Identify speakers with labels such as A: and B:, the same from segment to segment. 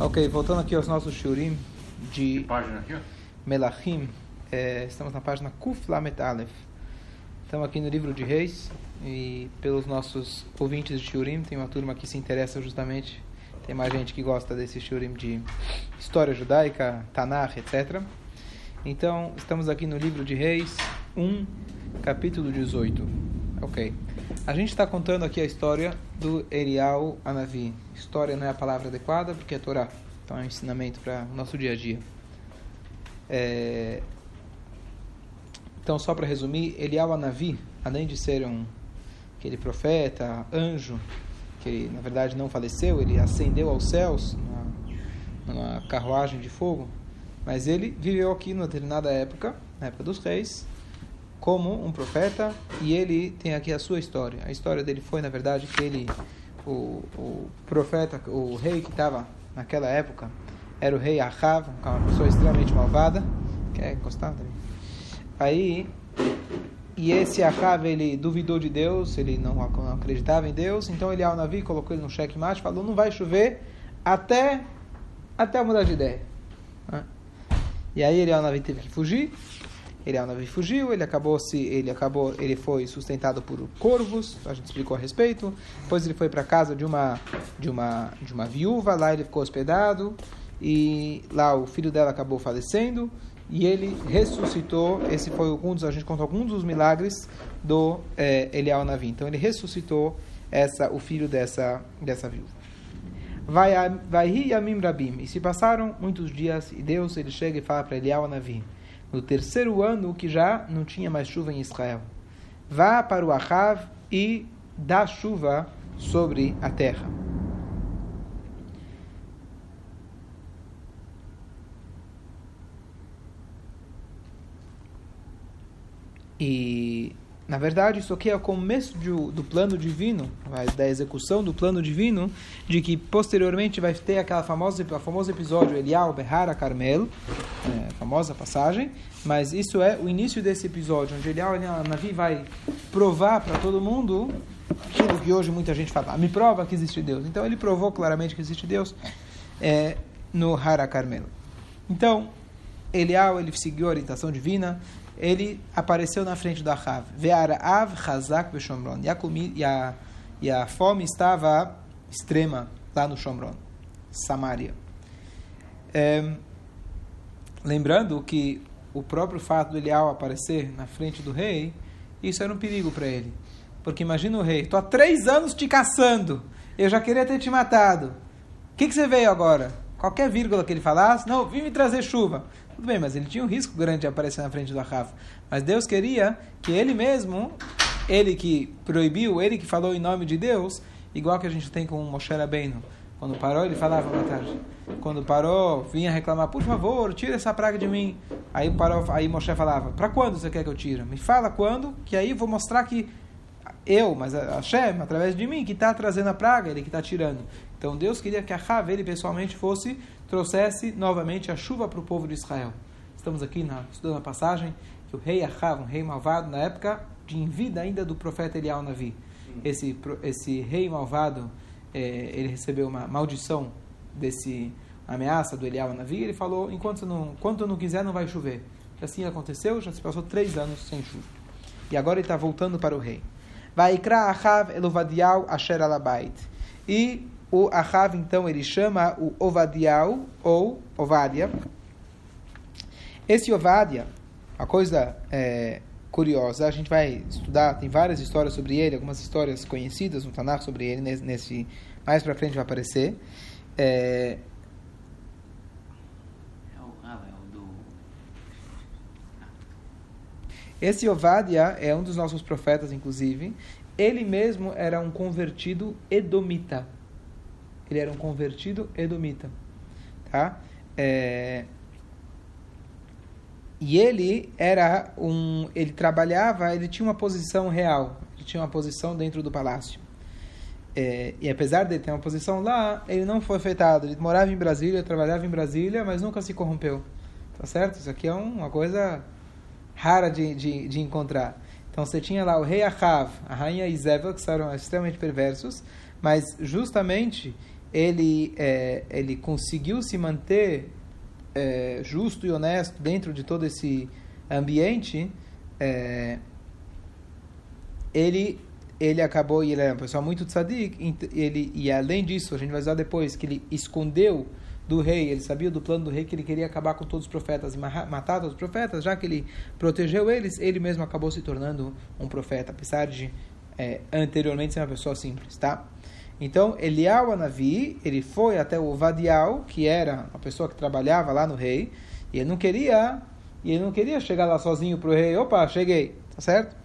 A: Ok, voltando aqui aos nossos shurim de. Melachim, é, estamos na página Kuf Lamet Aleph. Estamos aqui no livro de Reis e pelos nossos ouvintes de shurim, tem uma turma que se interessa justamente, tem mais gente que gosta desse shurim de história judaica, Tanakh, etc. Então, estamos aqui no livro de Reis 1, capítulo 18. Ok. A gente está contando aqui a história do Erial Anavi. História não é a palavra adequada porque é Torá. Então é um ensinamento para o nosso dia a dia. É... Então, só para resumir, Elial Anavi, além de ser um aquele profeta, anjo, que ele, na verdade não faleceu, ele ascendeu aos céus numa, numa carruagem de fogo, mas ele viveu aqui numa determinada época, na época dos reis, como um profeta e ele tem aqui a sua história. A história dele foi, na verdade, que ele, o, o profeta, o rei que estava naquela época, era o rei Ahav, uma pessoa extremamente malvada. Quer encostar também? Aí, e esse Ahav, ele duvidou de Deus, ele não, acreditava em Deus, então ele, ao Navi, colocou ele no checkmate, falou, não vai chover até, até mudar de ideia. E aí ele, ao Navi, teve que fugir, ele Navi fugiu, ele acabou se ele acabou ele foi sustentado por corvos, a gente explicou a respeito. Depois ele foi para casa de uma de uma de uma viúva, lá ele ficou hospedado e lá o filho dela acabou falecendo e ele ressuscitou. Esse foi um dos a gente contou alguns dos milagres do é, Elial Navi. Então ele ressuscitou essa o filho dessa dessa viúva. Vai vai Yamim Rabim. E se passaram muitos dias e Deus ele chega e fala para Elial Navi no terceiro ano que já não tinha mais chuva em Israel. Vá para o Ahav e dá chuva sobre a terra. E, na verdade, isso aqui é o começo de, do plano divino, da execução do plano divino, de que posteriormente vai ter aquela famosa, famoso episódio Elial Behara Carmel, é, famosa passagem, mas isso é o início desse episódio, onde Elial Navi vai provar para todo mundo aquilo que hoje muita gente fala, ah, me prova que existe Deus. Então ele provou claramente que existe Deus é, no Hara Carmel. Então, Elial ele seguiu a orientação divina, ele apareceu na frente do Ahav. Ve'ara av chazak b'shomron. E a, e a fome estava extrema lá no Shomron, Samaria. É, lembrando que o próprio fato do Elial aparecer na frente do rei, isso era um perigo para ele. Porque imagina o rei, estou há três anos te caçando, eu já queria ter te matado. O que, que você veio agora? Qualquer vírgula que ele falasse, não, vim me trazer chuva. Tudo bem, mas ele tinha um risco grande de aparecer na frente do Ahav. Mas Deus queria que ele mesmo, ele que proibiu, ele que falou em nome de Deus, igual que a gente tem com Moshe Rabbeinu. Quando parou, ele falava boa tarde. Quando parou, vinha reclamar, por favor, tira essa praga de mim. Aí parou, aí Moshe falava, para quando você quer que eu tire? Me fala quando, que aí eu vou mostrar que eu, mas a Hashem, através de mim, que está trazendo a praga, ele que está tirando. Então Deus queria que a Rav, ele pessoalmente fosse, trouxesse novamente a chuva para o povo de Israel. Estamos aqui na, estudando a passagem que o rei Ahav, um rei malvado, na época de em vida ainda do profeta Elial Navi, esse, esse rei malvado, é, ele recebeu uma maldição desse ameaça do Elial Navi, ele falou, enquanto não, enquanto não quiser não vai chover. E assim aconteceu, já se passou três anos sem chuva. E agora ele está voltando para o rei. Vaikra Ahav Elovadial Asher Alabait. E o Ahav, então, ele chama o Ovadial, ou Ovadia. Esse Ovadia, uma coisa é, curiosa, a gente vai estudar, tem várias histórias sobre ele, algumas histórias conhecidas no Tanakh sobre ele, nesse, nesse mais para frente vai aparecer. É, Esse Ovadia é um dos nossos profetas, inclusive. Ele mesmo era um convertido edomita. Ele era um convertido edomita. Tá? É... E ele era um. Ele trabalhava, ele tinha uma posição real. Ele tinha uma posição dentro do palácio. É... e apesar de ter uma posição lá, ele não foi afetado. Ele morava em Brasília, trabalhava em Brasília, mas nunca se corrompeu. Tá certo? Isso aqui é uma coisa rara de, de, de encontrar. Então você tinha lá o rei Ahav, a rainha Isabel, que eram extremamente perversos, mas justamente ele, é, ele conseguiu se manter é, justo e honesto dentro de todo esse ambiente, é, ele ele acabou, e ele era uma pessoa muito tzadik, ele, e além disso, a gente vai usar depois, que ele escondeu do rei, ele sabia do plano do rei que ele queria acabar com todos os profetas e matar todos os profetas, já que ele protegeu eles, ele mesmo acabou se tornando um profeta, apesar de é, anteriormente ser uma pessoa simples, tá? Então, Elial Anavi, ele foi até o Vadial, que era a pessoa que trabalhava lá no rei, e ele não queria, e ele não queria chegar lá sozinho para o rei, opa, cheguei, tá certo?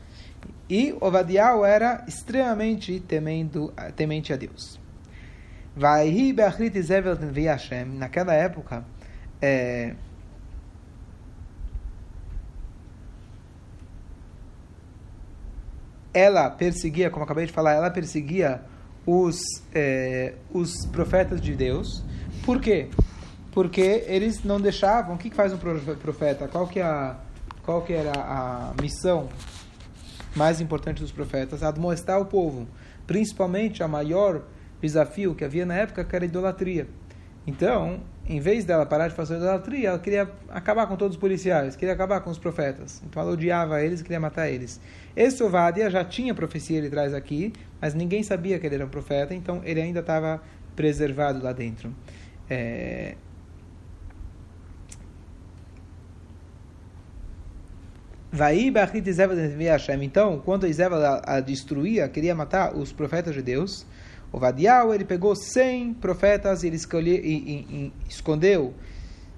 A: E Ovadiel era extremamente temendo, temente a Deus. Naquela época, é, ela perseguia, como acabei de falar, ela perseguia os, é, os profetas de Deus. Por quê? Porque eles não deixavam. O que faz um profeta? Qual que, é a, qual que era a missão mais importante dos profetas, admoestar o povo, principalmente a maior desafio que havia na época, que era a idolatria. Então, em vez dela parar de fazer idolatria, ela queria acabar com todos os policiais, queria acabar com os profetas. Então ela odiava eles e queria matar eles. Esse Ovadia já tinha profecia, ele traz aqui, mas ninguém sabia que ele era um profeta, então ele ainda estava preservado lá dentro. É, Então, quando Isabel a, destruía, queria matar os profetas de Deus, o Vadial, ele pegou 100 profetas e ele escolheu, e, e, e, escondeu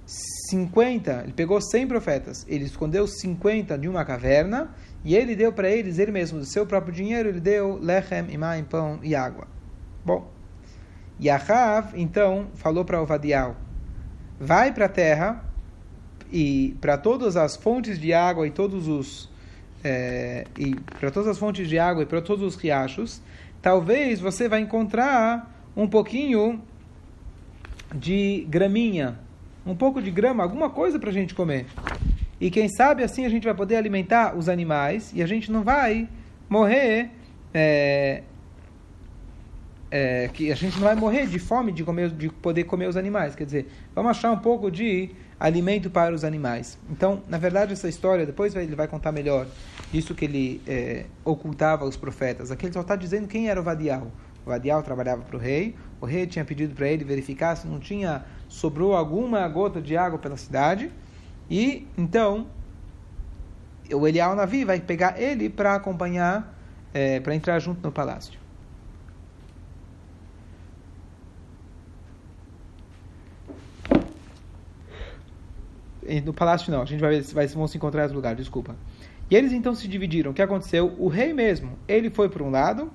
A: 50, ele pegou 100 profetas, ele escondeu 50 de uma caverna e ele deu para eles, ele mesmo, do seu próprio dinheiro, ele deu lechem, imã, pão e água. Bom, Yahav, então, falou para o Vadial, vai para a terra e para todas as fontes de água e todos os é, e para todas as fontes de água e para todos os riachos, talvez você vai encontrar um pouquinho de graminha, um pouco de grama, alguma coisa para a gente comer. E quem sabe assim a gente vai poder alimentar os animais e a gente não vai morrer, é, é, que a gente não vai morrer de fome de, comer, de poder comer os animais. Quer dizer, vamos achar um pouco de alimento para os animais. Então, na verdade, essa história, depois ele vai contar melhor disso que ele é, ocultava os profetas. Aqui ele só está dizendo quem era o Vadial. O Vadial trabalhava para o rei, o rei tinha pedido para ele verificar se não tinha, sobrou alguma gota de água pela cidade, e então o Elial Navi vai pegar ele para acompanhar, é, para entrar junto no palácio. no palácio não, a gente vai ver, vai, vão se encontrar em outro lugar, desculpa. E eles então se dividiram. O que aconteceu? O rei mesmo, ele foi por um lado,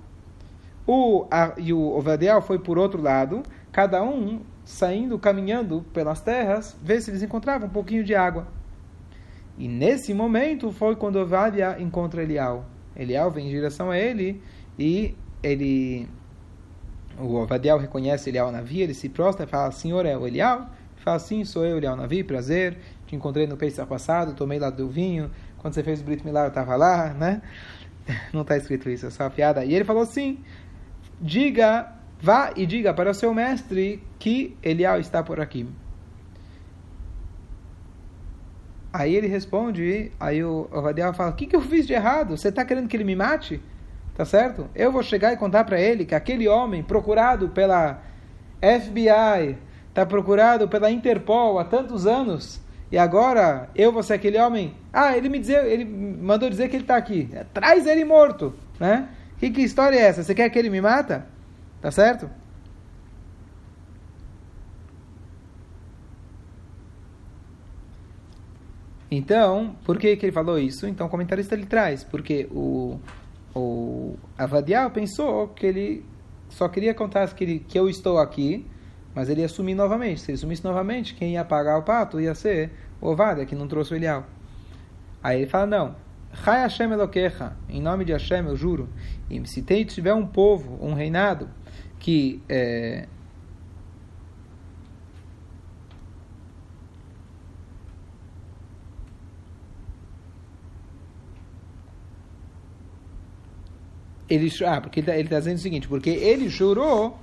A: o, a, e o Ovadiel foi por outro lado, cada um saindo, caminhando pelas terras, ver se eles encontravam um pouquinho de água. E nesse momento foi quando Ovadia encontra Elial. Elial vem em direção a ele e ele o Ovadiel reconhece Elial na via, ele se prostra e fala, Senhor é o Elial? Ele fala, sim, sou eu, Elial Navi, prazer te encontrei no Pesach passado, tomei lá do vinho, quando você fez o Brit Milá eu estava lá, né? Não está escrito isso, é só uma piada. E ele falou assim, diga, vá e diga para o seu mestre que Elial está por aqui. Aí ele responde, aí o Radial fala, o que, que eu fiz de errado? Você está querendo que ele me mate? Tá certo? Eu vou chegar e contar para ele que aquele homem procurado pela FBI, está procurado pela Interpol há tantos anos, e agora eu vou ser aquele homem. Ah, ele me dizer, ele mandou dizer que ele está aqui. Traz ele morto, né? Que, que história é essa? Você quer que ele me mata? Tá certo? Então, por que, que ele falou isso? Então, o comentarista ele traz, porque o, o pensou que ele só queria contar que, ele, que eu estou aqui, mas ele ia sumir novamente. Se ele sumisse novamente, quem ia pagar o pato ia ser o Ovadia, que não trouxe o Elial. Aí ele fala, não. Chai Hashem em nome de Hashem, eu juro. E se tem, tiver um povo, um reinado, que é, ele ah, porque ele está tá dizendo o seguinte, porque ele jurou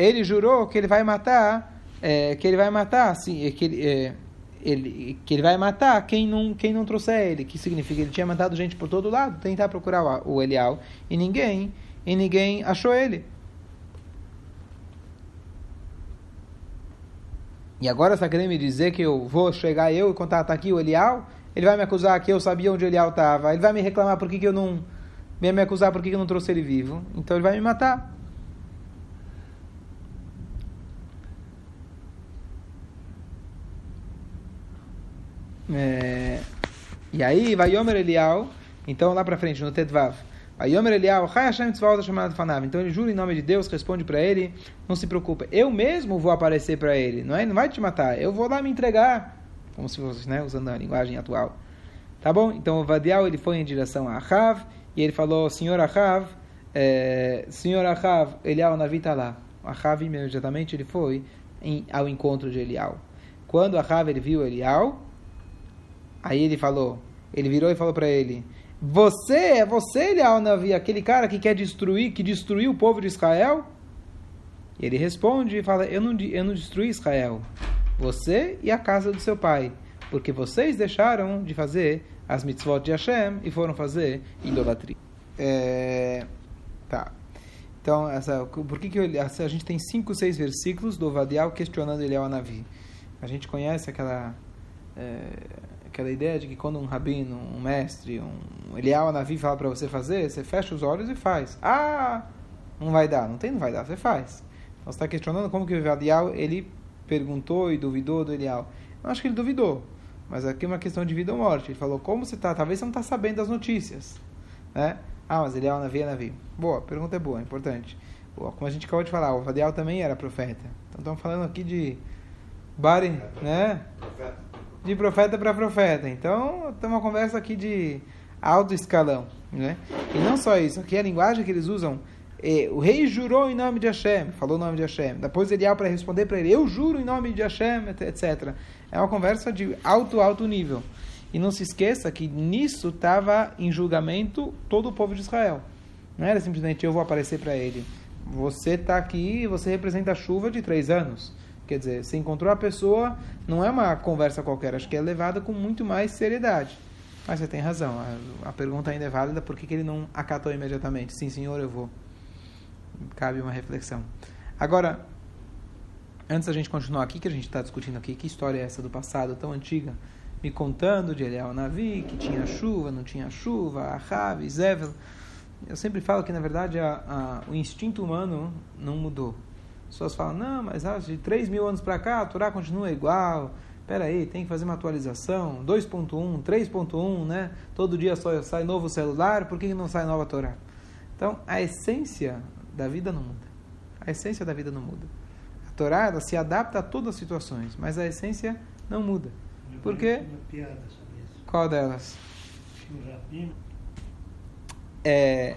A: ele jurou que ele vai matar, é, que ele vai matar, assim, que ele, é, ele, que ele vai matar quem não, quem não trouxer ele, que significa ele tinha matado gente por todo lado, tentar procurar o, o Elial, e ninguém, e ninguém achou ele. E agora está querendo me dizer que eu vou chegar eu e contar, tá aqui o Elial? Ele vai me acusar que eu sabia onde o Elial estava. Ele vai me reclamar por que, que eu não... Me acusar por que, que eu não trouxe ele vivo. Então ele vai me matar. É... E aí, vai Yomer Elial. Então lá para frente, no Tetvav. Ayomer Elial. Então ele jura em nome de Deus, responde para ele, não se preocupa, eu mesmo vou aparecer para ele, não é? Não vai te matar, eu vou lá me entregar, como se fosse, né, usando a linguagem atual. Tá bom? Então o Vadial ele foi em direção a Ahav e ele falou, Senhor Ahav, é, Senhor Ahav, Elial Navi está lá. Ahav imediatamente ele foi em, ao encontro de Elial. Quando Ahav ele viu Elial, aí ele falou, ele virou e falou para ele você é você, Elial Navi, aquele cara que quer destruir, que destruiu o povo de Israel? E ele responde e fala: eu não, eu não destruí Israel. Você e a casa do seu pai. Porque vocês deixaram de fazer as mitzvot de Hashem e foram fazer idolatria. É, tá. Então, essa, por que, que eu, a gente tem cinco, seis versículos do Vadial questionando Eliel Navi? A gente conhece aquela. É, aquela ideia de que quando um rabino, um mestre, um Elial Navi fala para você fazer, você fecha os olhos e faz. Ah, não vai dar. Não tem, não vai dar, você faz. Então você está questionando como que o Elial, ele perguntou e duvidou do Elial. Eu acho que ele duvidou, mas aqui é uma questão de vida ou morte. Ele falou, como você está? Talvez você não está sabendo das notícias. Né? Ah, mas Elial Navi é Navi. Boa, pergunta é boa, é importante. Como a gente acabou de falar, o Vadial também era profeta. Então estamos falando aqui de Bari, né? Profeta de profeta para profeta. Então, tem uma conversa aqui de alto escalão. Né? E não só isso, aqui a linguagem que eles usam, é, o rei jurou em nome de Hashem, falou o nome de Hashem. Depois ele ia para responder para ele, eu juro em nome de Hashem, etc. É uma conversa de alto, alto nível. E não se esqueça que nisso estava em julgamento todo o povo de Israel. Não era simplesmente eu vou aparecer para ele. Você está aqui, você representa a chuva de três anos. Quer dizer, você encontrou a pessoa, não é uma conversa qualquer, acho que é levada com muito mais seriedade. Mas você tem razão, a, a pergunta ainda é válida, por que, que ele não acatou imediatamente? Sim, senhor, eu vou. Cabe uma reflexão. Agora, antes da gente continuar aqui, que a gente está discutindo aqui, que história é essa do passado tão antiga? Me contando de Eliel Navi, que tinha chuva, não tinha chuva, Ahav, Zevel. Eu sempre falo que, na verdade, a, a, o instinto humano não mudou pessoas falam, não, mas ah, de 3 mil anos para cá a Torá continua igual. Espera aí, tem que fazer uma atualização. 2.1, 3.1, né? Todo dia só sai novo celular, por que não sai nova Torá? Então, a essência da vida não muda. A essência da vida não muda. A Torá ela se adapta a todas as situações, mas a essência não muda. Por quê? Qual delas? É,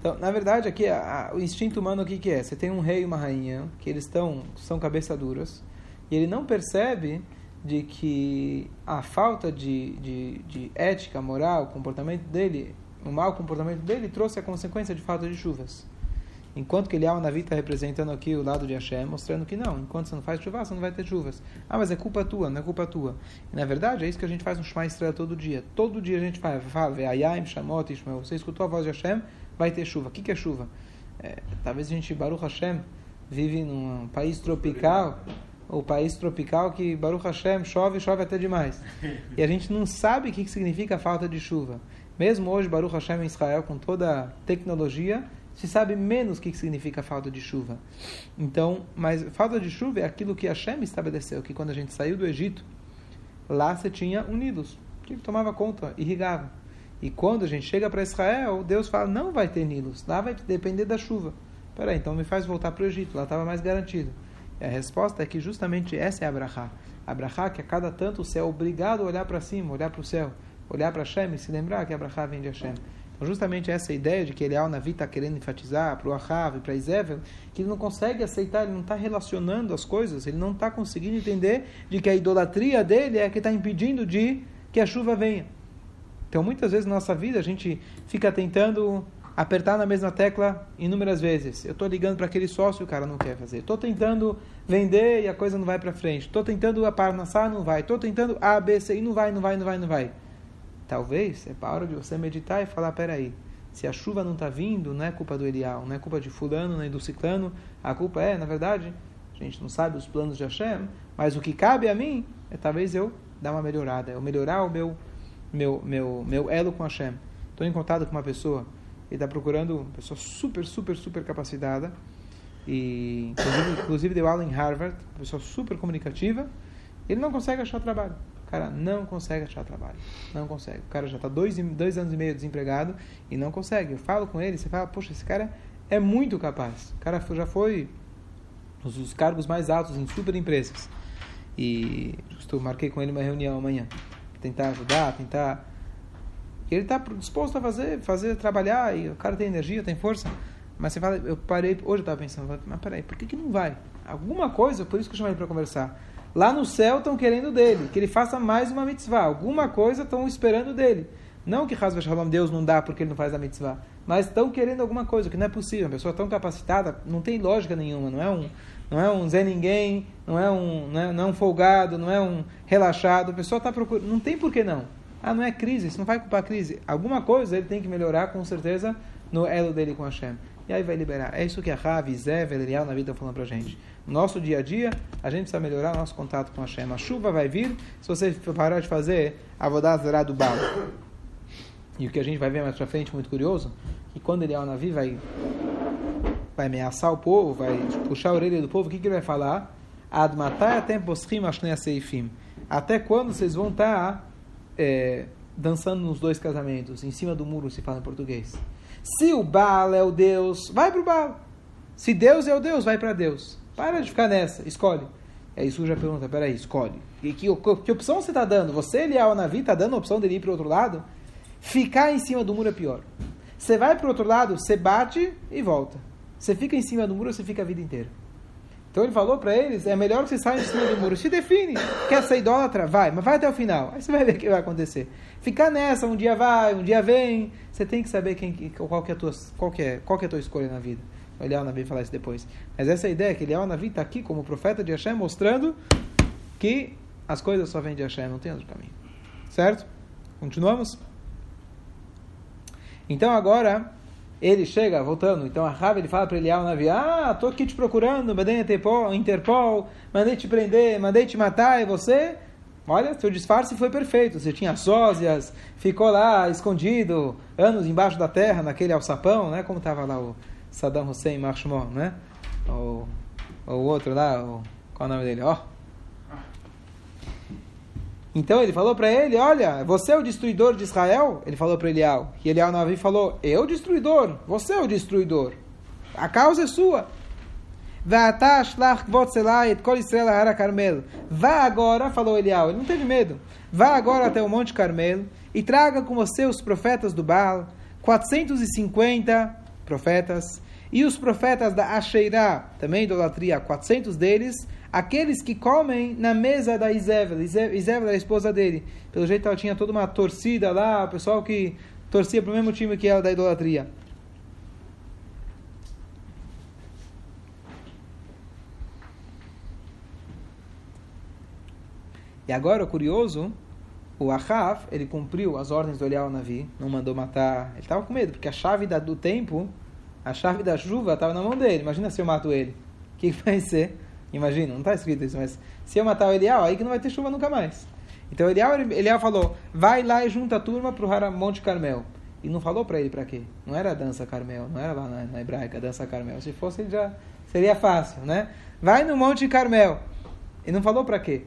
A: então, na verdade, aqui a, a, o instinto humano o que, que é? Você tem um rei e uma rainha que eles estão são cabeça duras e ele não percebe de que a falta de, de, de ética, moral, comportamento dele, o mau comportamento dele trouxe a consequência de falta de chuvas. Enquanto que Eliyahu Navi está representando aqui o lado de Hashem, mostrando que não, enquanto você não faz chuva, você não vai ter chuvas. Ah, mas é culpa tua, não é culpa tua. E, na verdade, é isso que a gente faz no Shema Estrela todo dia. Todo dia a gente fala, fala, Ayayim, Shamot, Ishmael. Você escutou a voz de Hashem, vai ter chuva. O que, que é chuva? É, talvez a gente, Baruch Hashem, vive num país tropical, o país tropical que Baruch Hashem chove, chove até demais. E a gente não sabe o que, que significa a falta de chuva. Mesmo hoje, Baruch Hashem em Israel, com toda a tecnologia, se sabe menos o que, que significa falta de chuva. Então, mas falta de chuva é aquilo que Hashem estabeleceu, que quando a gente saiu do Egito, lá você tinha unidos, que tomava conta, irrigava. E quando a gente chega para Israel, Deus fala: não vai ter Nilos, lá vai depender da chuva. Peraí, então me faz voltar para o Egito, lá estava mais garantido. E a resposta é que justamente essa é a Brachá. A Brachá que a cada tanto céu é obrigado a olhar para cima, olhar para o céu, olhar para Hashem e se lembrar que a Brachá vem de Hashem. Então, justamente essa ideia de que Elial Navi está querendo enfatizar para o Ahav e para Isével, que ele não consegue aceitar, ele não está relacionando as coisas, ele não está conseguindo entender de que a idolatria dele é que está impedindo de que a chuva venha. Então, muitas vezes na nossa vida a gente fica tentando apertar na mesma tecla inúmeras vezes. Eu estou ligando para aquele sócio e o cara não quer fazer. Estou tentando vender e a coisa não vai para frente. Estou tentando aparnassar, não vai. Estou tentando A, B, C e não vai, não vai, não vai, não vai. Talvez é para hora de você meditar e falar, peraí, se a chuva não está vindo, não é culpa do Elial, não é culpa de fulano, nem do ciclano. A culpa é, na verdade, a gente não sabe os planos de Hashem, mas o que cabe a mim é talvez eu dar uma melhorada, eu melhorar o meu, meu, meu, meu elo com Hashem. Estou em contato com uma pessoa ele está procurando uma pessoa super, super, super capacitada. E, inclusive, inclusive deu aula em Harvard, uma pessoa super comunicativa. Ele não consegue achar trabalho. O cara não consegue achar trabalho. Não consegue. O cara já está dois, dois anos e meio desempregado e não consegue. Eu falo com ele, você fala, poxa, esse cara é muito capaz. O cara já foi os cargos mais altos em super empresas. E marquei com ele uma reunião amanhã. Tentar ajudar, tentar ele está disposto a fazer, fazer, trabalhar, e o cara tem energia, tem força. Mas você fala, eu parei, hoje eu estava pensando, mas peraí, por que, que não vai? Alguma coisa, por isso que eu chamei para conversar. Lá no céu estão querendo dele, que ele faça mais uma mitzvah. Alguma coisa estão esperando dele. Não que Hasba Shalom Deus não dá porque ele não faz a mitzvah, mas estão querendo alguma coisa, que não é possível. Uma pessoa tão capacitada, não tem lógica nenhuma, não é um, não é um Zé Ninguém, não é um, não é, não é um folgado, não é um relaxado. A pessoa está procurando, não tem por que não. Ah, não é crise, isso não vai culpar a crise. Alguma coisa ele tem que melhorar, com certeza, no elo dele com Hashem. E aí vai liberar. É isso que a Ravi, Zé, Velerial na vida estão falando pra gente. No nosso dia a dia, a gente precisa melhorar nosso contato com Hashem. A chuva vai vir se você parar de fazer a vodazerá do Baal. E o que a gente vai ver mais pra frente, muito curioso, que quando ele é o Navi vai, vai ameaçar o povo, vai puxar a orelha do povo, o que, que ele vai falar? Admatai até Até quando vocês vão estar tá é, dançando nos dois casamentos, em cima do muro se fala em português. Se o Baal é o Deus, vai para o Baal. Se Deus é o Deus, vai para Deus. Para de ficar nessa, escolhe. Aí isso já pergunta, peraí, escolhe. Que, que, que opção você está dando? Você, Elial Navi, está dando a opção dele ir para o outro lado? Ficar em cima do muro é pior. Você vai para o outro lado, você bate e volta. Você fica em cima do muro, você fica a vida inteira. Então ele falou para eles: é melhor que você saia de cima do muro. Se define. Quer ser idólatra? Vai, mas vai até o final. Aí você vai ver o que vai acontecer. Ficar nessa, um dia vai, um dia vem. Você tem que saber quem, qual, que é a tua, qual, que é, qual que é a tua escolha na vida. O Eliel Navi falar isso depois. Mas essa é a ideia, que Eliel Navi está aqui como profeta de Hashem, mostrando que as coisas só vêm de Hashem, não tem outro caminho. Certo? Continuamos? Então agora ele chega, voltando, então a Rav ele fala para Elial na via, ah, estou aqui te procurando, mandei Interpol, Interpol, mandei te prender, mandei te matar, e você, olha, seu disfarce foi perfeito, você tinha sósias, ficou lá escondido, anos embaixo da terra, naquele alçapão, né, como estava lá o Saddam Hussein Marshmon, né, o, o outro lá, o, qual é o nome dele, ó, oh, então ele falou para ele: Olha, você é o destruidor de Israel? Ele falou para Elial. E Elial Navi falou: Eu, destruidor? Você é o destruidor. A causa é sua. Vá agora, falou Elial, ele não teve medo. Vá agora até o Monte Carmelo e traga com você os profetas do Baal, 450 profetas, e os profetas da Asheirá, também idolatria, 400 deles, aqueles que comem na mesa da Isével. Isével era a esposa dele. Pelo jeito ela tinha toda uma torcida lá, o pessoal que torcia para o mesmo time que ela da idolatria. E agora, o curioso, o Ahav, ele cumpriu as ordens do Elial Navi, não mandou matar. Ele estava com medo, porque a chave da, do tempo, a chave da chuva estava na mão dele. Imagina se eu mato ele. O que vai ser? Imagina, não está escrito isso, mas se eu matar o Elial, aí que não vai ter chuva nunca mais. Então Elial, Elial falou, vai lá e junta a turma para o Monte Carmel. E não falou para ele para quê? Não era a dança Carmel, não era lá na, na hebraica a dança Carmel. Se fosse, já seria fácil, né? Vai no Monte Carmel. E não falou para quê?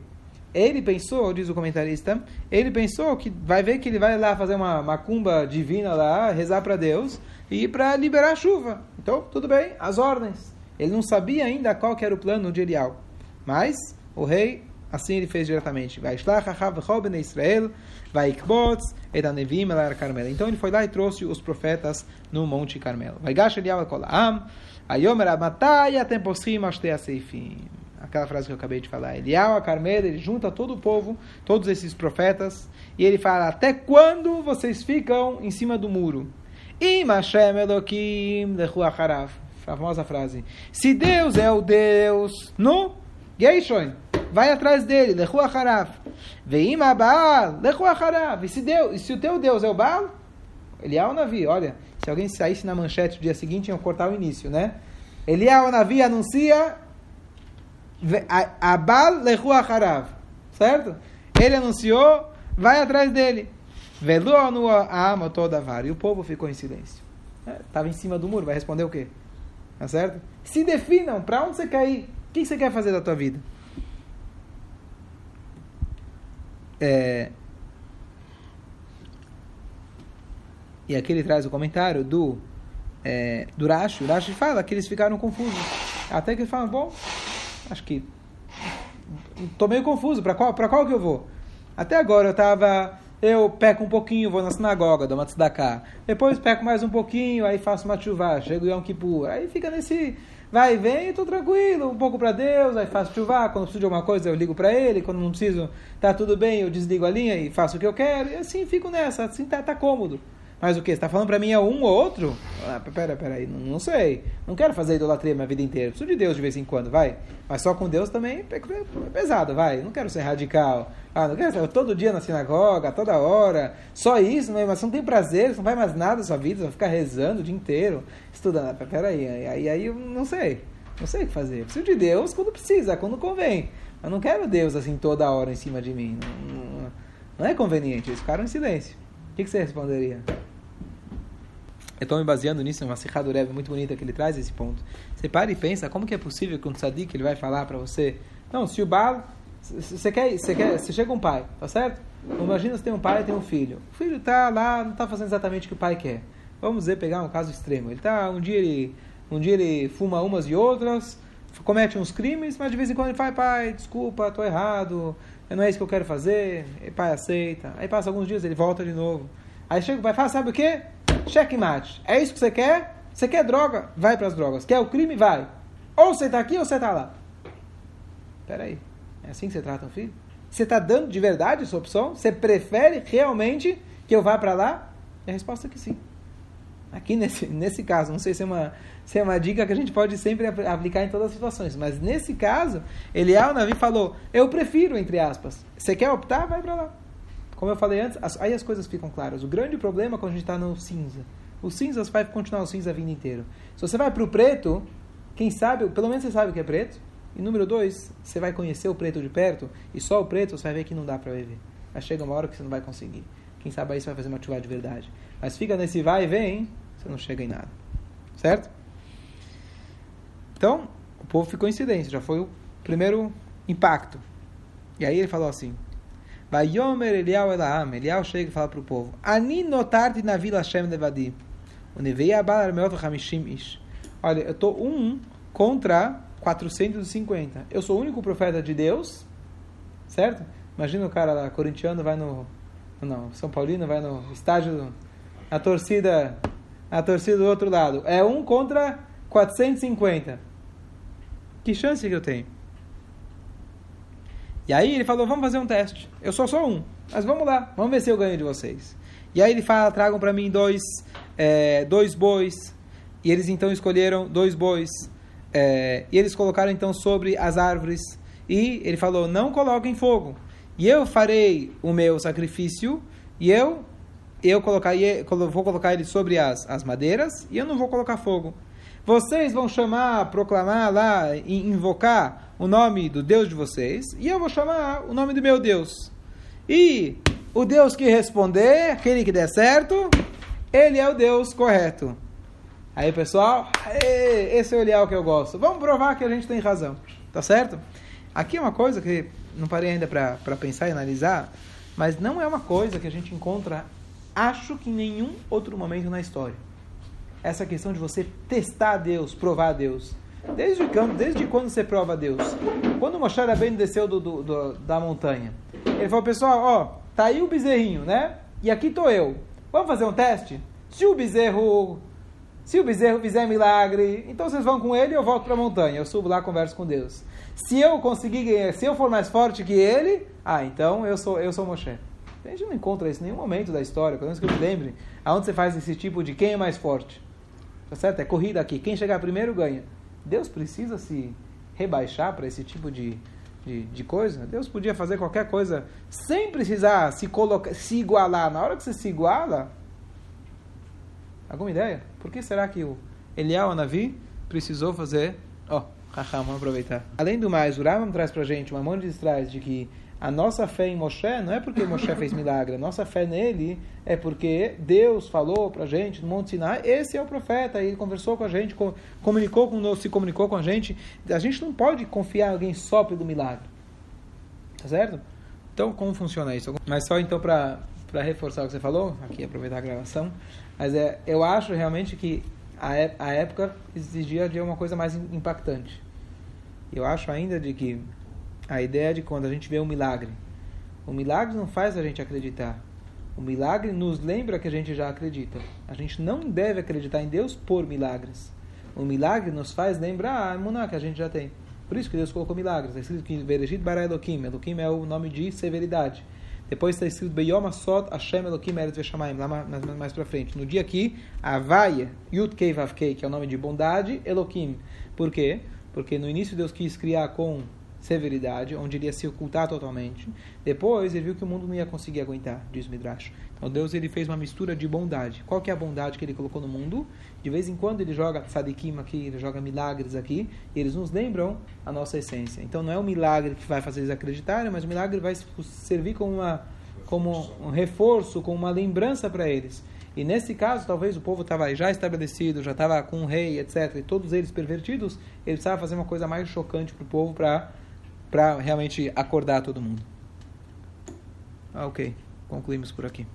A: Ele pensou, diz o comentarista, ele pensou que vai ver que ele vai lá fazer uma macumba divina lá, rezar para Deus e para liberar a chuva. Então, tudo bem, as ordens. Ele não sabia ainda qual era o plano de Elial. Mas o rei, assim ele fez diretamente. Vai Israel, vai Ikbots, Edanevim. Então ele foi lá e trouxe os profetas no Monte Carmelo. Vai Gash Elial Kolam, Ayomer Amatai, Atemposim, Ashtei Seifim. Aquela frase que eu acabei de falar. Elial, a Carmelo, ele junta todo o povo, todos esses profetas, e ele fala: Até quando vocês ficam em cima do muro? Im Hashem Elokim lechu acharav. A famosa frase. Se Deus é o Deus, no Geishon, vai atrás dele, lechu acharav. Veim Baal, lechu acharav. E se, Deus, e se o teu Deus é o Baal, ele é o Navi. Olha, se alguém saísse na manchete no dia seguinte, iam cortar o início, né? Ele é o Navi, anuncia Abal lechu acharav. Certo? Ele anunciou, vai atrás dele. Velu ama toda vara. E o povo ficou em silêncio. Estava é, em cima do muro, vai responder o quê? Tá certo? Se definam, para onde você quer ir? O que você quer fazer da tua vida? É... E aqui ele traz o comentário do, é, do Rashi. O Rashi fala que eles ficaram confusos. Até que ele fala, bom, acho que estou meio confuso. Para qual, qual que eu vou? Até agora eu estava eu peco um pouquinho, vou na sinagoga, dou uma tzedakah. Depois peco mais um pouquinho, aí faço uma chuvá, chego Yom Kippur. Aí fica nesse vai e vem, estou tranquilo, um pouco para Deus, aí faço chuvá. Quando preciso de alguma coisa, eu ligo para Ele. Quando não preciso, tá tudo bem, eu desligo a linha e faço o que eu quero. E assim fico nessa, assim tá, tá cômodo. Mas o que? Você está falando para mim é um ou outro? Ah, pera, pera aí, não, não, sei. Não quero fazer idolatria minha vida inteira. Preciso de Deus de vez em quando, vai. Mas só com Deus também é pesado, vai. Não quero ser radical. Ah, não quero ser todo dia na sinagoga, toda hora. Só isso, mas você não tem prazer, você não vai mais nada na sua vida, você vai ficar rezando o dia inteiro, estudando. Ah, pera aí, aí, aí eu não sei. Não sei o que fazer. Preciso de Deus quando precisa, quando convém. Eu não quero Deus assim toda hora em cima de mim. Não, não, não é conveniente. Eles ficaram em silêncio. O que, que você responderia? Eu estou me baseando nisso, uma do Rebbe muito bonita que ele traz esse ponto. Você para e pensa, como que é possível que um tzadik ele vai falar para você, não, se o Baal, você quer, você quer, você chega um pai, tá certo? Imagina você tem um pai e tem um filho. O filho está lá, não está fazendo exatamente o que o pai quer. Vamos dizer, pegar um caso extremo. Ele tá, um dia ele, um dia ele fuma umas e outras, comete uns crimes, mas de vez em quando ele fala, pai, desculpa, estou errado, não é isso que eu quero fazer. E pai aceita. Aí passa alguns dias, ele volta de novo. Aí chega o pai e fala, sabe o quê? Checkmate. É isso que você quer? Você quer droga? Vai para as drogas. Quer o crime? Vai. Ou você está aqui ou você está lá. Espera aí. É assim que você trata um filho? Você está dando de verdade a sua opção? Você prefere realmente que eu vá para lá? E a resposta é que sim. Aqui nesse, nesse caso, não sei se é, uma, se é uma dica que a gente pode sempre aplicar em todas as situações, mas nesse caso, Eliel Navi falou: Eu prefiro, entre aspas. Você quer optar? Vai para lá. Como eu falei antes, as, aí as coisas ficam claras. O grande problema é quando a gente está no cinza. O cinza vai continuar o cinza a vida inteira. Se você vai para o preto, quem sabe, pelo menos você sabe o que é preto. E número dois, você vai conhecer o preto de perto e só o preto você vai ver que não dá para viver. Mas chega uma hora que você não vai conseguir. Quem sabe aí você vai fazer uma atividade de verdade. Mas fica nesse vai e vem, você não chega em nada. Certo? Então, o povo ficou em silêncio. Já foi o primeiro impacto. E aí ele falou assim: Vai Yomer Elial Elaam. Elial chega e fala para o povo: Ani notarti na vila Hashem Nevadi. O Nevei Abal Armeot Hamishim Ish. Olha, eu estou um contra 450. Eu sou o único profeta de Deus, certo? Imagina o cara lá, corintiano, vai no. Não, São Paulino vai no estádio. A torcida. A torcida do outro lado. É um contra 450. Que chance que eu tenho? E aí ele falou, vamos fazer um teste. Eu sou só um, mas vamos lá, vamos ver se eu ganho de vocês. E aí ele fala, tragam para mim dois, é, dois bois. E eles então escolheram dois bois. É, e eles colocaram então sobre as árvores. E ele falou, não coloquem fogo. E eu farei o meu sacrifício. E eu eu colocar, vou colocar ele sobre as, as madeiras. E eu não vou colocar fogo. Vocês vão chamar, proclamar lá, invocar o nome do Deus de vocês, e eu vou chamar o nome do meu Deus. E o Deus que responder, aquele que der certo, ele é o Deus correto. Aí, pessoal, esse é o ideal que eu gosto. Vamos provar que a gente tem razão. Tá certo? Aqui é uma coisa que não parei ainda para pensar e analisar, mas não é uma coisa que a gente encontra, acho que em nenhum outro momento na história essa questão de você testar Deus, provar Deus. Desde quando, desde quando você prova Deus? Quando Moshe Rabbeinu desceu do, do, do, da montanha, ele falou, pessoal, ó, tá aí o bezerrinho, né? E aqui tô eu. Vamos fazer um teste? Se o bezerro, se o bezerro fizer milagre, então vocês vão com ele e eu volto para a montanha. Eu subo lá, converso com Deus. Se eu conseguir, se eu for mais forte que ele, ah, então eu sou, eu sou Moshe. A gente não encontra isso em nenhum momento da história, pelo menos que eu me lembre, aonde você faz esse tipo de quem é mais forte. Tá certo? É corrida aqui. Quem chegar primeiro ganha. Deus precisa se rebaixar para esse tipo de, de, de, coisa? Deus podia fazer qualquer coisa sem precisar se, colocar, se igualar. Na hora que você se iguala, alguma ideia? Por que será que o Eliel Anavi precisou fazer... Ó, oh, vamos aproveitar. Além do mais, o Rambam traz para gente uma monte de traz de que a nossa fé em Moshe não é porque Moshe fez milagre, a nossa fé nele é porque Deus falou para a gente no Monte Sinai, esse é o profeta, ele conversou com a gente, comunicou com se comunicou com a gente. A gente não pode confiar em alguém só pelo milagre. Tá certo? Então, como funciona isso? Mas só então para reforçar o que você falou, aqui aproveitar a gravação, mas é, eu acho realmente que a, a época exigia de uma coisa mais impactante. Eu acho ainda de que a ideia de quando a gente vê um milagre. O milagre não faz a gente acreditar. O milagre nos lembra que a gente já acredita. A gente não deve acreditar em Deus por milagres. O milagre nos faz lembrar a que a gente já tem. Por isso que Deus colocou milagres. Está escrito que Bereshit bara Elohim. Elohim é o nome de severidade. Depois está escrito Beyom Asot Hashem Elohim Eretz Veshamayim. Lá mais, mais para frente. No dia aqui, Avaia Yud Kei Vav Kei, que é o nome de bondade, Elohim. Por quê? Porque no início Deus quis criar com severidade, onde ele ia se ocultar totalmente. Depois ele viu que o mundo não ia conseguir aguentar, diz o Midrash. Então Deus ele fez uma mistura de bondade. Qual que é a bondade que ele colocou no mundo? De vez em quando ele joga sadikim aqui, ele joga milagres aqui, e eles nos lembram a nossa essência. Então não é um milagre que vai fazer eles acreditarem, mas o milagre vai servir como, uma, como um reforço, como uma lembrança para eles. E nesse caso, talvez o povo estava já estabelecido, já estava com um rei, etc. E todos eles pervertidos, ele precisava fazer uma coisa mais chocante para o povo para para realmente acordar todo mundo. Ah, ok. Concluímos por aqui.